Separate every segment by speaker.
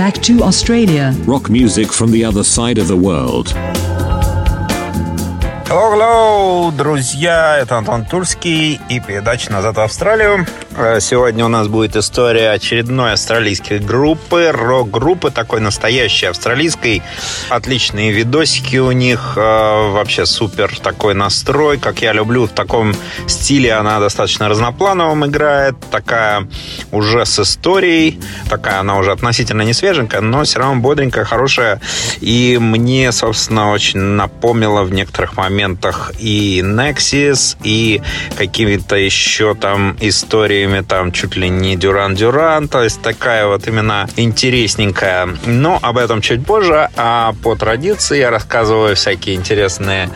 Speaker 1: back to Australia.
Speaker 2: Rock music from the other side of the world.
Speaker 3: Hello, hello, друзья, это Антон Турский и передача «Назад в Австралию». Э, сегодня у нас будет история очередной австралийской группы, рок-группы, такой настоящей австралийской. Отличные видосики у них, э, вообще супер такой настрой, как я люблю. В таком стиле она достаточно разноплановым играет, такая уже с историей, такая она уже относительно не свеженькая, но все равно бодренькая, хорошая. И мне, собственно, очень напомнила в некоторых моментах и Nexus, и какими-то еще там историями, там чуть ли не Дюран-Дюран, то есть такая вот именно интересненькая. Но об этом чуть позже, а по традиции я рассказываю всякие интересные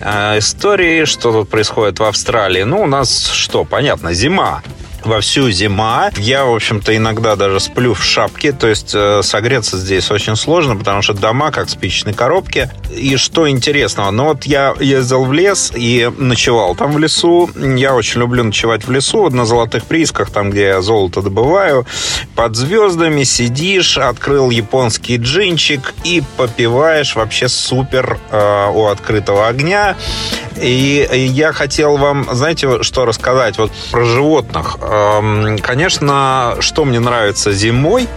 Speaker 3: э, истории, что тут происходит в Австралии. Ну, у нас что, понятно, зима вовсю зима. Я, в общем-то, иногда даже сплю в шапке, то есть э, согреться здесь очень сложно, потому что дома как спичечные коробки. И что интересного, ну вот я ездил в лес и ночевал там в лесу. Я очень люблю ночевать в лесу, вот на золотых приисках, там, где я золото добываю. Под звездами сидишь, открыл японский джинчик и попиваешь вообще супер э, у открытого огня. И я хотел вам, знаете, что рассказать вот про животных. Эм, конечно, что мне нравится зимой,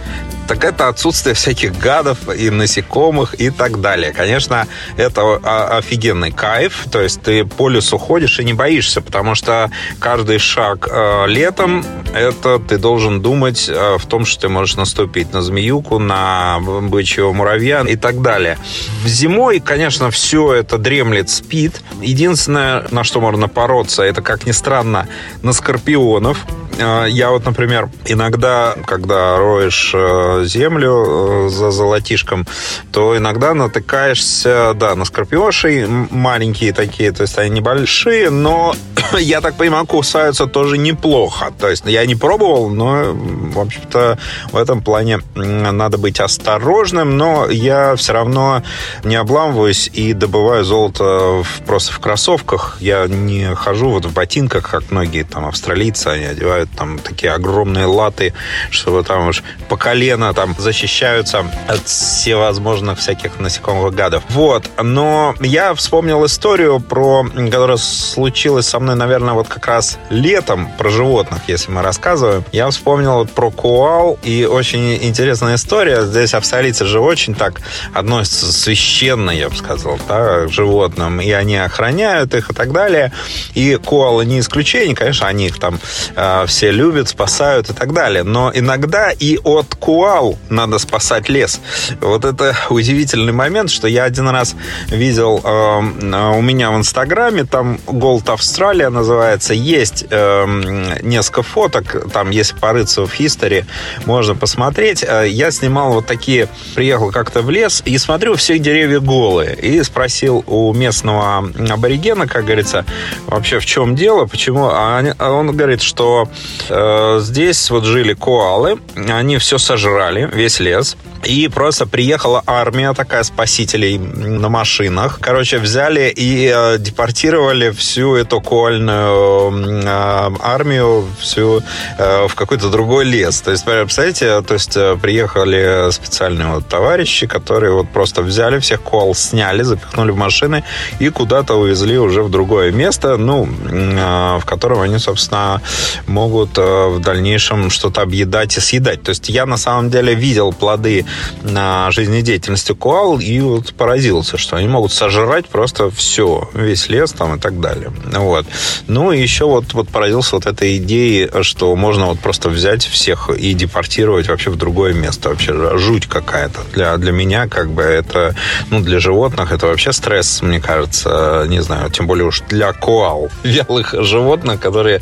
Speaker 3: так это отсутствие всяких гадов и насекомых и так далее. Конечно, это офигенный кайф, то есть ты по лесу ходишь и не боишься, потому что каждый шаг э, летом, это ты должен думать э, в том, что ты можешь наступить на змеюку, на бычьего муравья и так далее. Зимой, конечно, все это дремлет, спит. Единственное, на что можно бороться, это, как ни странно, на скорпионов. Э, я вот, например, иногда, когда роешь э, землю э, за золотишком, то иногда натыкаешься, да, на скорпионшей, маленькие такие, то есть они небольшие, но я так понимаю, кусаются тоже неплохо. То есть я не пробовал, но, в общем-то, в этом плане надо быть осторожным, но я все равно не обламываюсь и добываю золото просто в кроссовках. Я не хожу вот в ботинках, как многие там австралийцы, они одевают там такие огромные латы, чтобы там уж по колено там защищаются от всевозможных всяких насекомых гадов. Вот. Но я вспомнил историю про, которая случилась со мной, наверное, вот как раз летом про животных, если мы рассказываем. Я вспомнил вот про коал, и очень интересная история. Здесь австралийцы же очень так относятся священно, я бы сказал, да, к животным, и они охраняют их и так далее. И коалы не исключение, конечно, они их там э, все любят, спасают и так далее. Но иногда и от коал надо спасать лес. Вот это удивительный момент, что я один раз видел э, у меня в Инстаграме, там Gold Австралия называется, есть э, несколько фоток, там, если порыться в History, можно посмотреть. Э, я снимал вот такие, приехал как-то в лес и смотрю, все деревья голые. И спросил у местного аборигена, как говорится, вообще в чем дело, почему? А он говорит, что э, здесь вот жили коалы, они все сожрали, весь лес, и просто приехала армия такая спасителей на машинах. Короче, взяли и э, депортировали всю эту коальную э, армию всю э, в какой-то другой лес. То есть, представляете, то есть э, приехали специальные вот товарищи, которые вот просто взяли всех коал, сняли, запихнули в машины и куда-то увезли уже в другое место, ну, э, в котором они, собственно, могут э, в дальнейшем что-то объедать и съедать. То есть я на самом деле видел плоды на жизнедеятельности коал и вот поразился, что они могут сожрать просто все, весь лес там и так далее. Вот. Ну и еще вот, вот поразился вот этой идеей, что можно вот просто взять всех и депортировать вообще в другое место. Вообще жуть какая-то. Для, для меня как бы это, ну для животных это вообще стресс, мне кажется, не знаю, тем более уж для коал, вялых животных, которые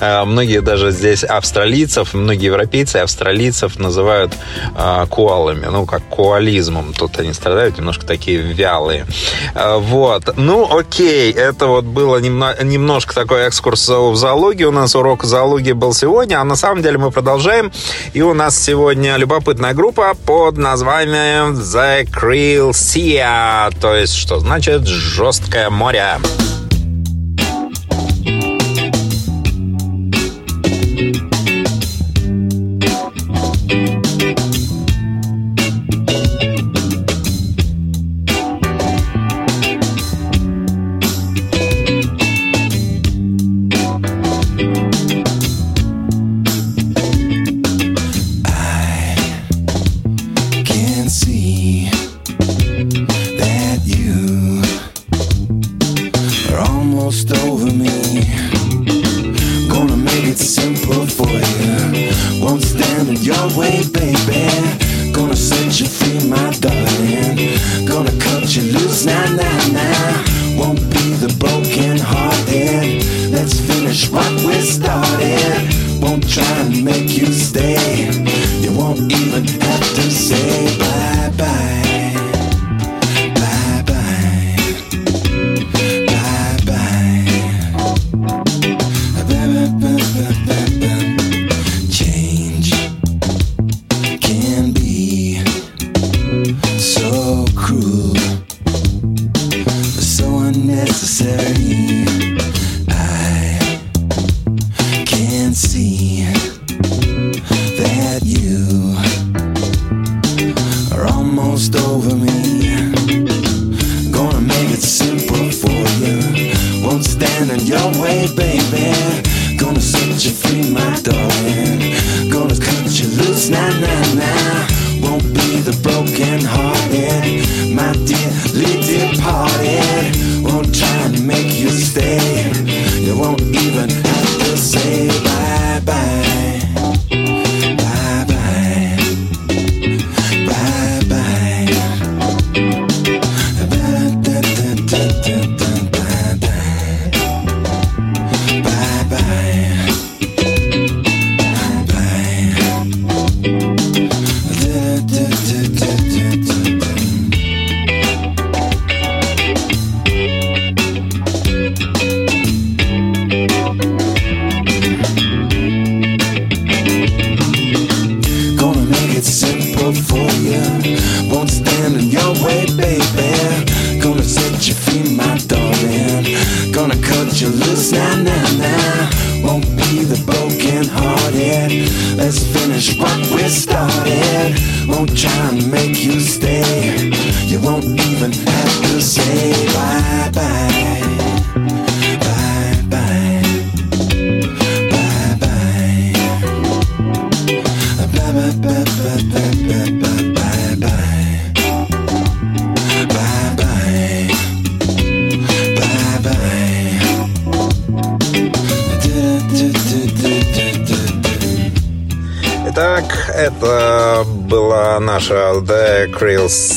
Speaker 3: э, многие даже здесь австралийцев, многие европейцы австралийцев называют э, коал вялыми, ну, как коализмом. Тут они страдают немножко такие вялые. А, вот. Ну, окей, это вот было немно, немножко такой экскурс в зоологию. У нас урок зоологии был сегодня, а на самом деле мы продолжаем. И у нас сегодня любопытная группа под названием The Krill Sea, то есть, что значит жесткое море.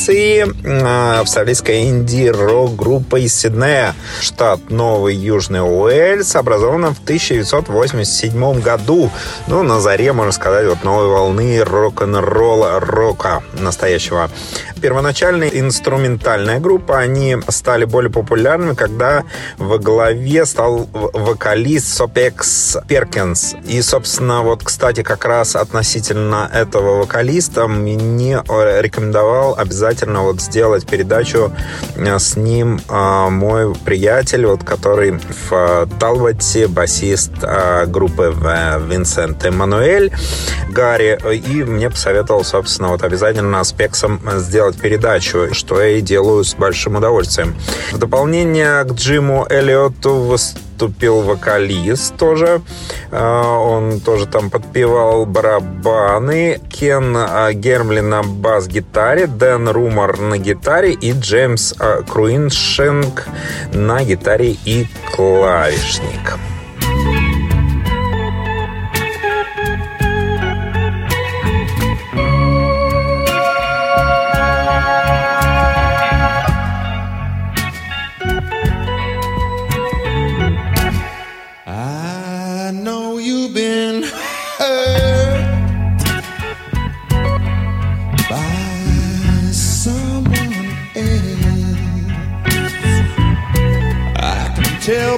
Speaker 3: Sea, э, австралийская инди-рок-группа из Сиднея, штат Новый Южный Уэльс, образована в 1987 году. Ну, на заре, можно сказать, вот новой волны рок-н-ролла, рока настоящего. Первоначально инструментальная группа, они стали более популярными, когда во главе стал вокалист Сопекс Перкинс. И, собственно, вот, кстати, как раз относительно этого вокалиста мне рекомендовал обязательно вот сделать передачу э, с ним э, мой приятель, вот, который в Талботе, басист э, группы Винсент Эммануэль Гарри, и мне посоветовал, собственно, вот обязательно с Пексом сделать передачу, что я и делаю с большим удовольствием. В дополнение к Джиму Эллиоту выступил вокалист тоже. Э, Он тоже там подпевал барабаны. Кен э, Гермлин на бас-гитаре, Дэн Румор на гитаре и Джеймс э, Круиншенк на гитаре и клавишник.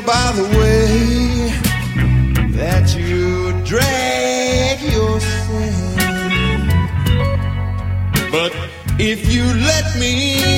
Speaker 1: By the way that you drag yourself. But if you let me,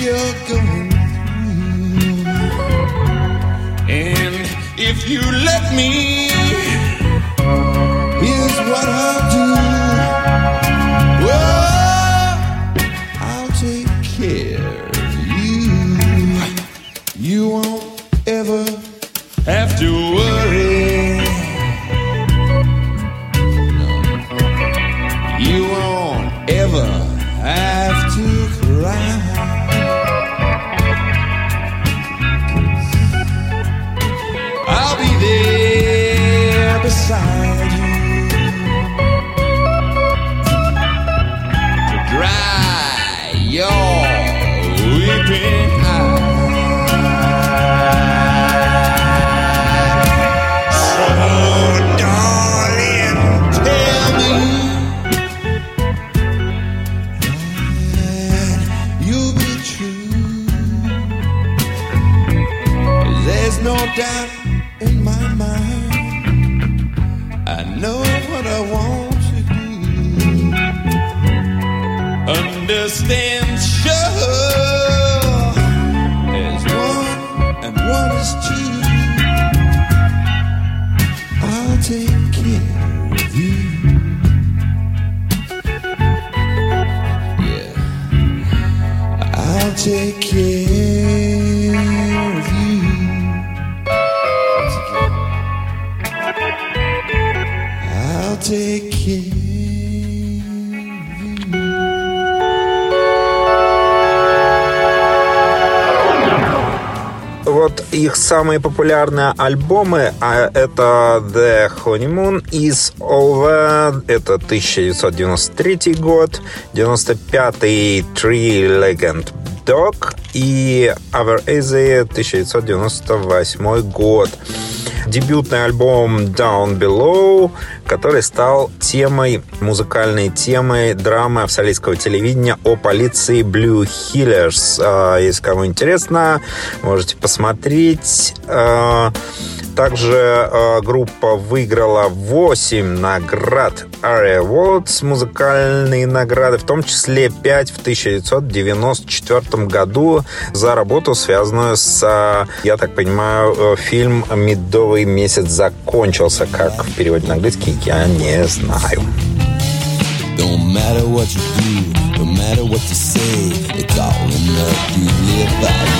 Speaker 1: you're going through. And if you let me, take.
Speaker 3: Вот их самые популярные альбомы, а это The Honeymoon is Over, это 1993 год, 95-й Tree Legend Dog и Over Easy 1998 год. Дебютный альбом Down Below, который стал темой, музыкальной темой драмы австралийского телевидения о полиции Blue Hillers. А, Если кому интересно, можете посмотреть. Также а, группа выиграла 8 наград ARIA Awards, музыкальные награды, в том числе 5 в 1994 году за работу, связанную с, а, я так понимаю, э, фильм «Медовый месяц закончился», как в переводе на английский, я не знаю.
Speaker 1: Don't matter what you do, no matter what you say, it's all enough to live by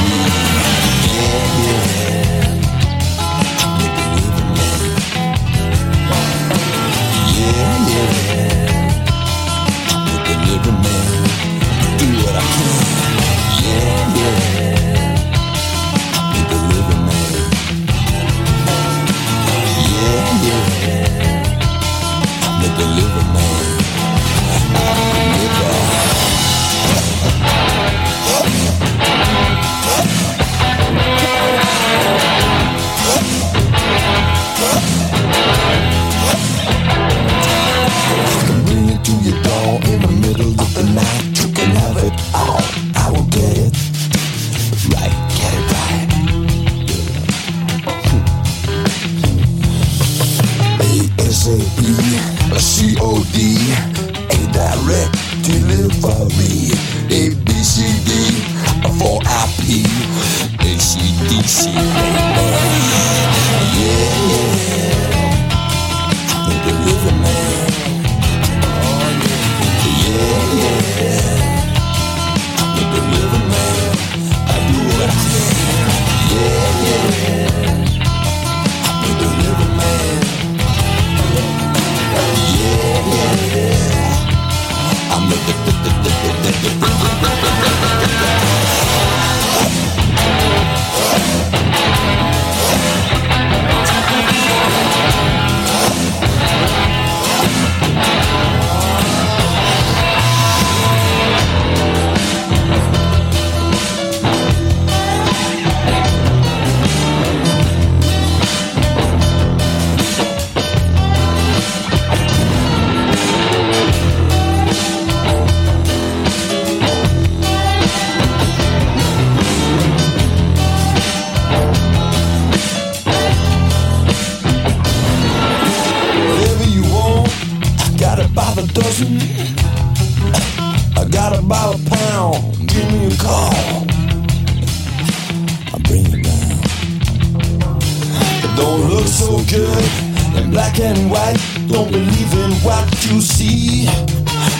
Speaker 1: you see.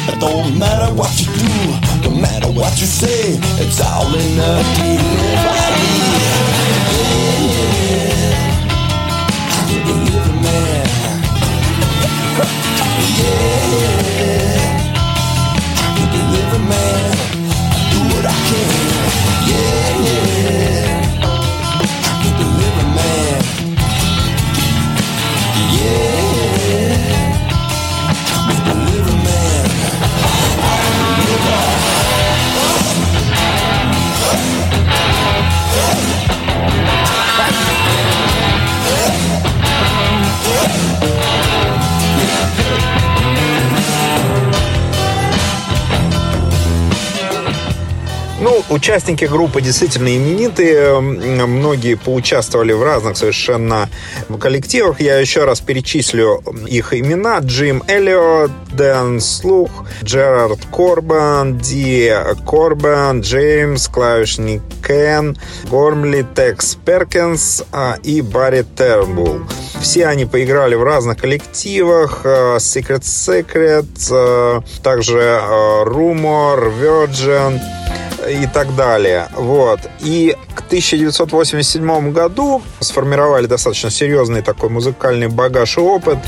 Speaker 1: It don't matter what you do, no matter what you say. It's all in the delivery. Yeah, I'm the delivery man. Yeah, the Ну, участники группы действительно именитые. Многие поучаствовали в разных совершенно коллективах. Я еще раз перечислю их имена. Джим Эллиот, Дэн Слух, Джерард Корбан, Ди Корбан, Джеймс, клавишник Кен, Гормли, Текс Перкинс а, и Барри Тернбулл. Все они поиграли в разных коллективах. А, Secret Secret, а, также Rumor, Virgin и так далее. Вот. И к 1987 году сформировали достаточно серьезный такой музыкальный багаж и опыт.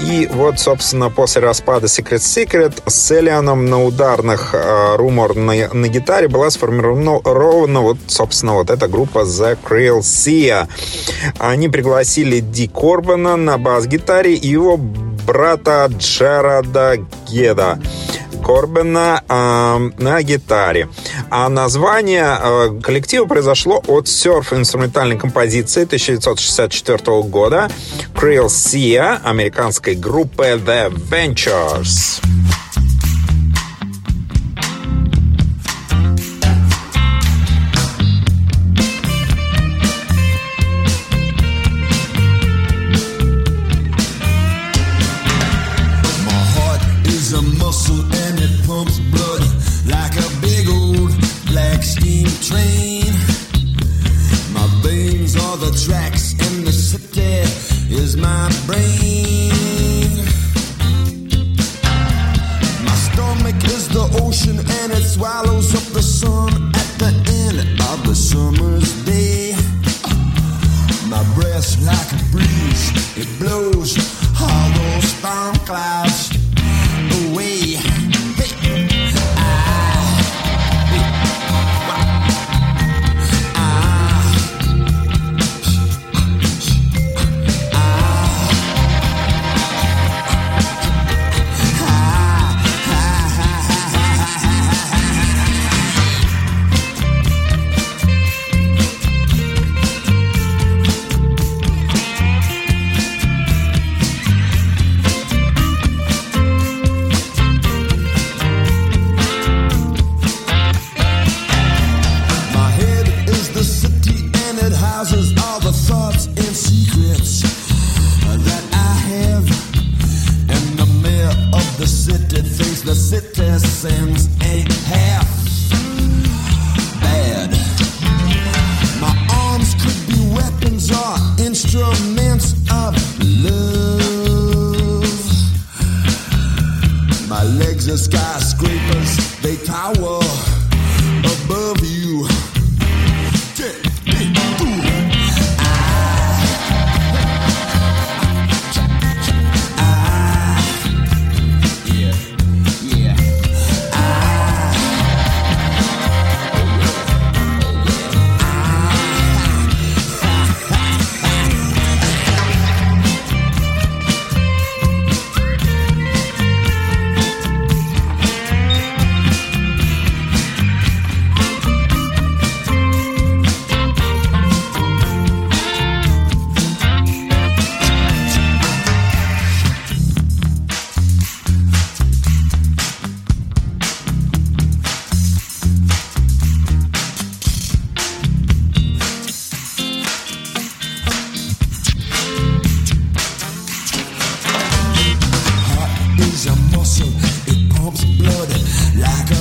Speaker 1: И вот, собственно, после распада Secret Secret с Элианом на ударных э, румор на, на гитаре была сформирована ровно вот, собственно, вот эта группа The Krill Sea. Они пригласили Ди Корбана на бас-гитаре и его брата Джерада Геда. Корбена э, на гитаре. А название э, коллектива произошло от серф-инструментальной композиции 1964 года Krill Sea американской группы The Ventures.
Speaker 4: all the tracks
Speaker 1: in the city is my brain. My stomach is the ocean and it swallows up the sun at the end of the summer's day. My breath like a breeze, it blows all those storm clouds. it pumps blood like a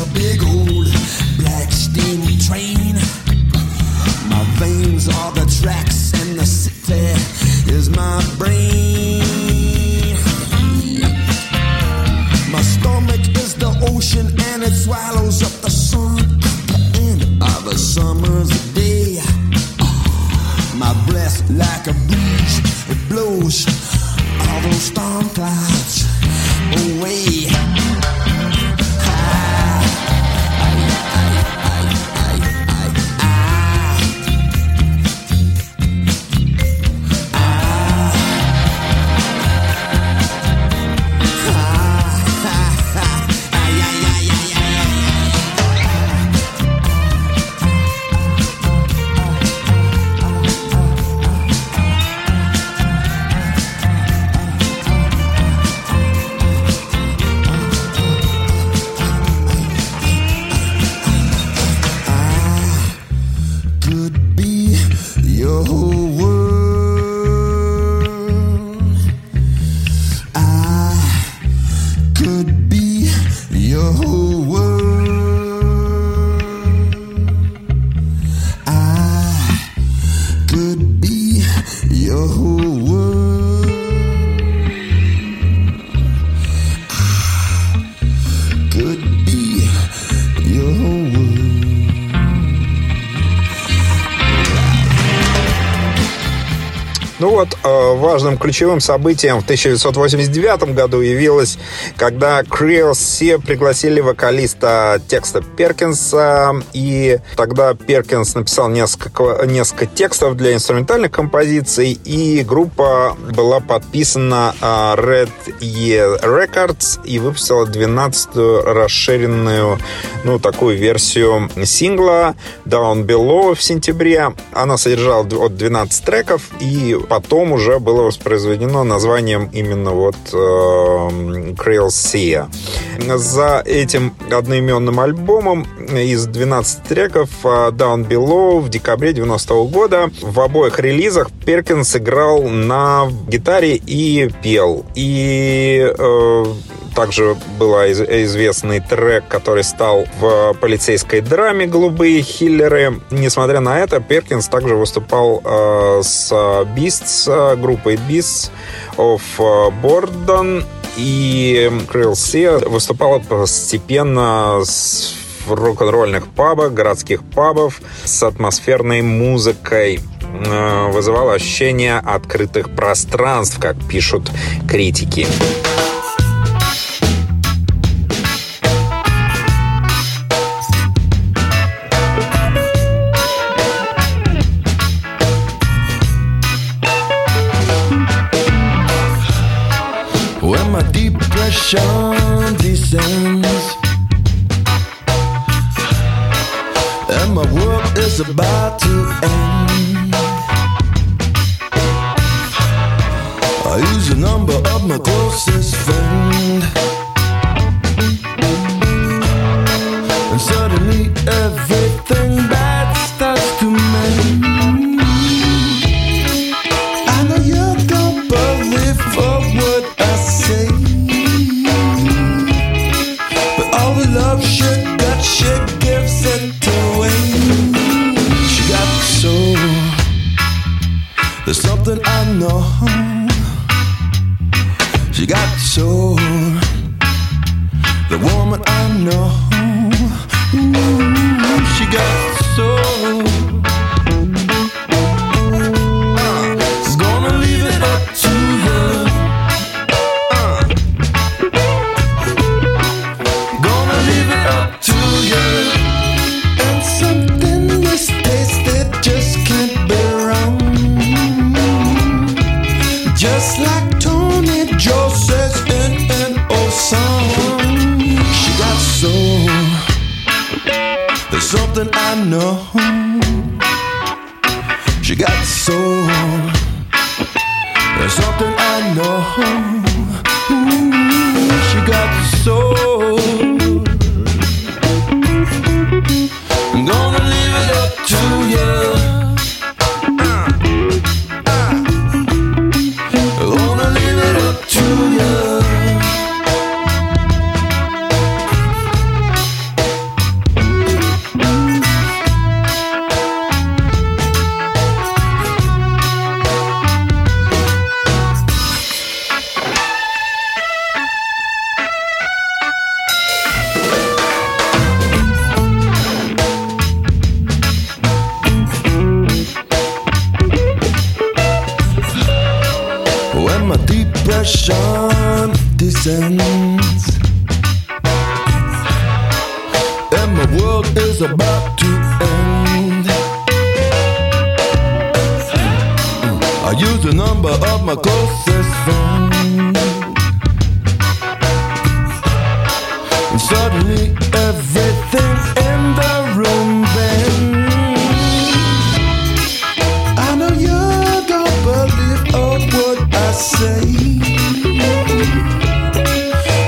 Speaker 4: важным ключевым событием в 1989 году явилось, когда Creole Sea пригласили вокалиста текста Перкинса, и тогда Перкинс написал несколько, несколько текстов для инструментальных композиций, и группа была подписана э, Red Year Records и выпустила 12-ю расширенную, ну, такую версию сингла Down Below в сентябре. Она содержала от 12 треков, и потом уже было воспроизведено названием именно вот э, Creole Sea. За этим одноименным альбомом из 12 треков э, Down Below в декабре 90 -го года в обоих релизах Перкинс играл на гитаре и пел. И э, также был известный трек, который стал в полицейской драме «Голубые хиллеры». Несмотря на это, Перкинс также выступал э, с Beasts, э, группой Beasts of Bordon, и Крилл Sea выступала постепенно с рок-н-ролльных пабах, городских пабов с атмосферной музыкой э, вызывало ощущение открытых пространств, как пишут критики. Depression descends And my world is about to end. I use the number of my closest friend. And suddenly everything bad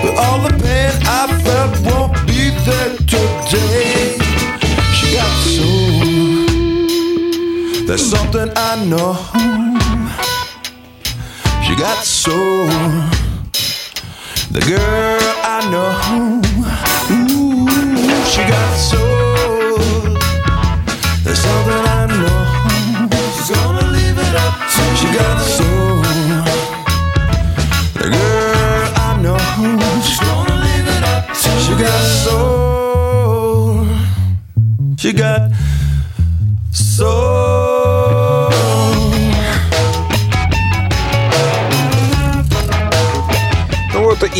Speaker 4: But all the pain I felt won't be there today. She got soul. There's something I know. She got soul. The girl I know. Ooh, she got soul. There's something I know. She's gonna leave it up to She got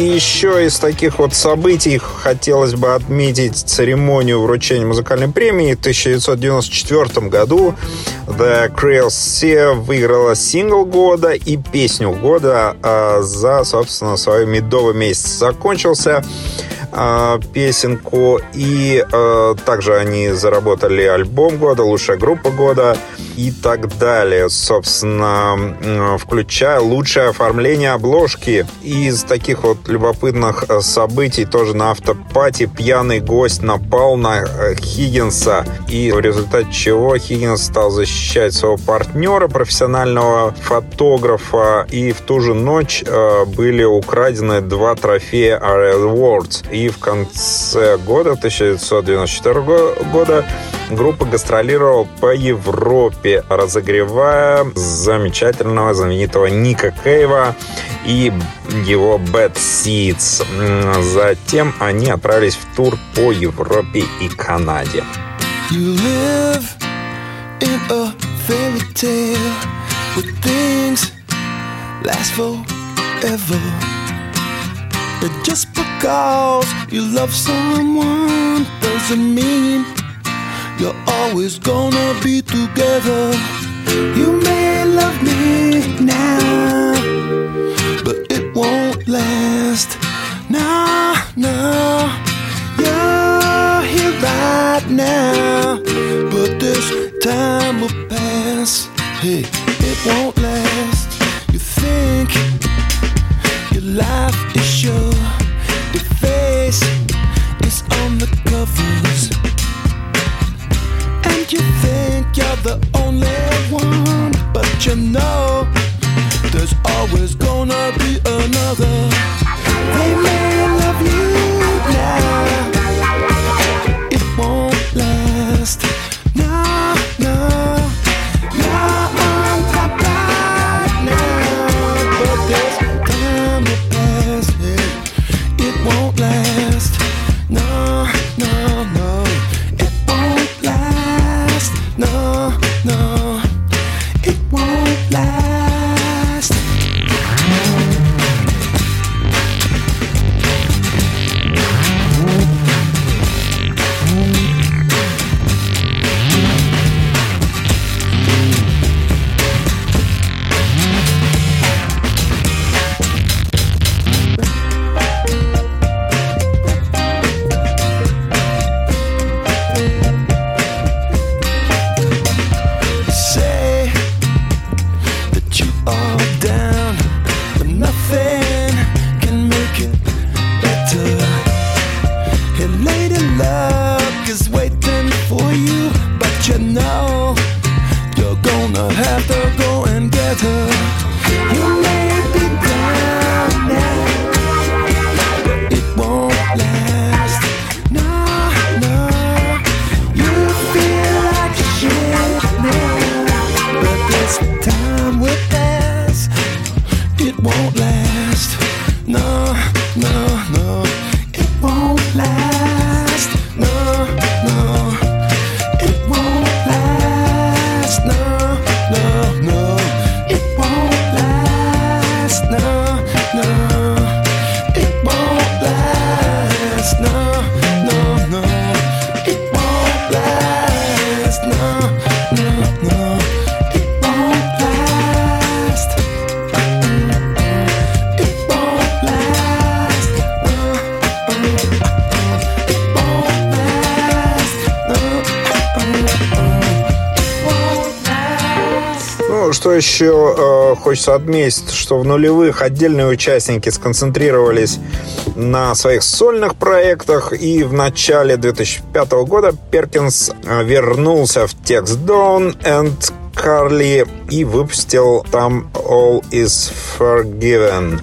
Speaker 4: и еще из таких вот событий хотелось бы отметить церемонию вручения музыкальной премии. В 1994 году The Creole Sea выиграла сингл года и песню года а за, собственно, свой медовый месяц. Закончился а, песенку. И а, также они заработали альбом года, лучшая группа года и так далее. Собственно, включая лучшее оформление обложки. Из таких вот любопытных а, событий тоже на автопати пьяный гость напал на Хиггинса. И в результате чего Хиггинс стал защищать своего партнера, профессионального фотографа. И в ту же ночь были украдены два трофея RL Awards. И в конце года, 1994 года, группа гастролировала по Европе, разогревая замечательного, знаменитого Ника Кейва и его Bad Seeds. Затем они отправились в тур по Европе и Канаде. You live in a fairy tale where things last forever. But just because you love someone doesn't mean you're always gonna be together. You may love me now, but it won't last. No, no, you're here right now, but this time will pass. Hey, it won't last. You think your life the only one, but you know there's always gonna be another. Что еще э, хочется отметить, что в нулевых отдельные участники сконцентрировались на своих сольных проектах, и в начале 2005 года Перкинс э, вернулся в Text Dawn and Карли и выпустил там All is Forgiven.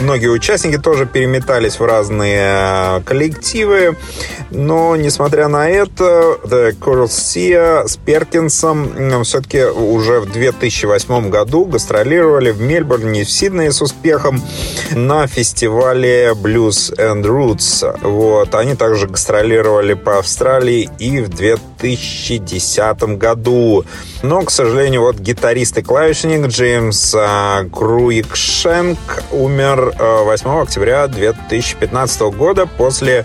Speaker 4: Многие участники тоже переметались в разные э, коллективы, но несмотря на это, The Coral Sea с Перкинсом все-таки уже в 2008 году гастролировали в Мельбурне и в Сиднее с успехом на фестивале Blues and Roots. Вот. Они также гастролировали по Австралии и в 2010 году. Но, к сожалению, вот гитарист
Speaker 1: гитарист и клавишник Джеймс Круикшенк умер 8 октября 2015 года после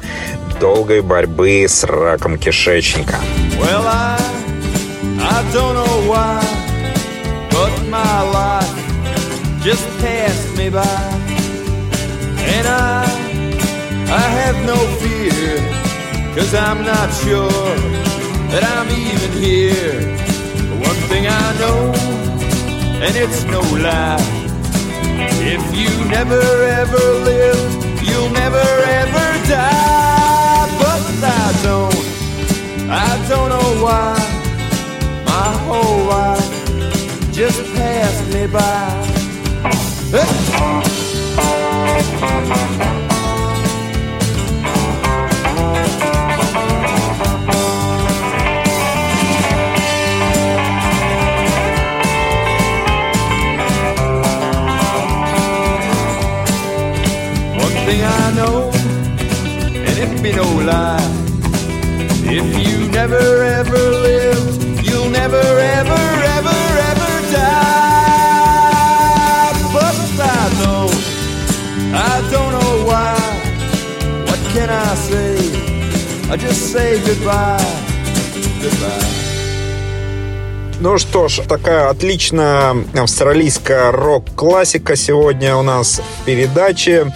Speaker 1: долгой борьбы с раком кишечника. Well, I, I don't know why, but my life just passed me by. And I, I have no fear, cause I'm not sure that I'm even here. One thing I know, and it's no lie, if you never ever live, you'll never ever die. But I don't, I don't know why, my whole life just passed me by. thing be no lie. If you never ever lived, you'll never ever ever ever die. But I know, I don't know why. What can I say? I just say goodbye, goodbye. Ну что ж, такая отличная австралийская рок-классика сегодня у нас в передаче.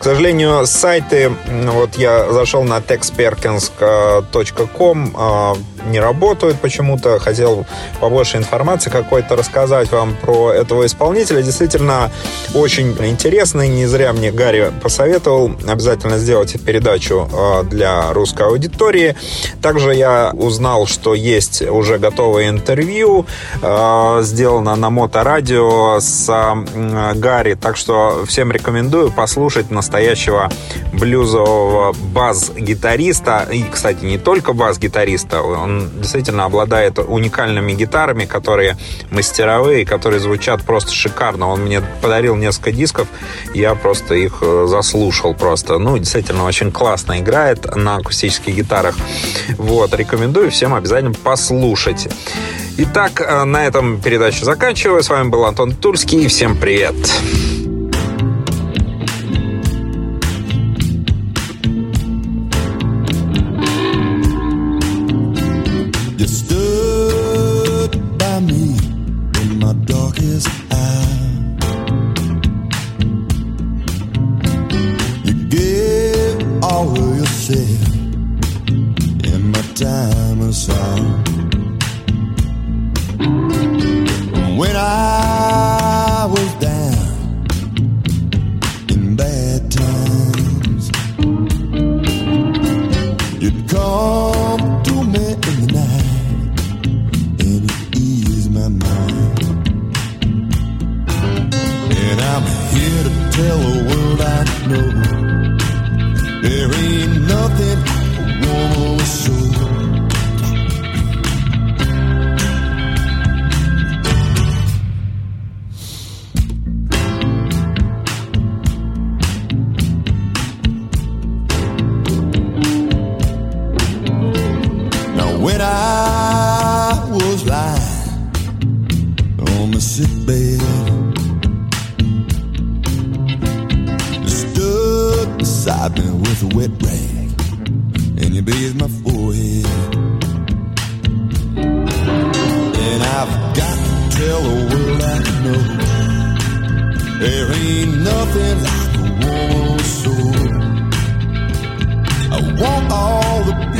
Speaker 1: К сожалению, сайты, вот я зашел на texperkins.com, а, не работают почему-то. Хотел побольше информации какой-то рассказать вам про этого исполнителя. Действительно, очень интересно. И не зря мне Гарри посоветовал обязательно сделать передачу а, для русской аудитории. Также я узнал, что есть уже готовое интервью, а, сделано на моторадио с Гарри. Так что всем рекомендую послушать на настоящего блюзового бас-гитариста. И, кстати, не только бас-гитариста. Он действительно обладает уникальными гитарами, которые мастеровые, которые звучат просто шикарно. Он мне подарил несколько дисков, я просто их э, заслушал просто. Ну, действительно, очень классно играет на акустических гитарах. Вот, рекомендую всем обязательно послушать. Итак, э, на этом передачу заканчиваю. С вами был Антон Турский. Всем привет! I've been with a wet rag, and you bathe my forehead. And I've got to tell the world I know there ain't nothing like a woman's soul. I want all the.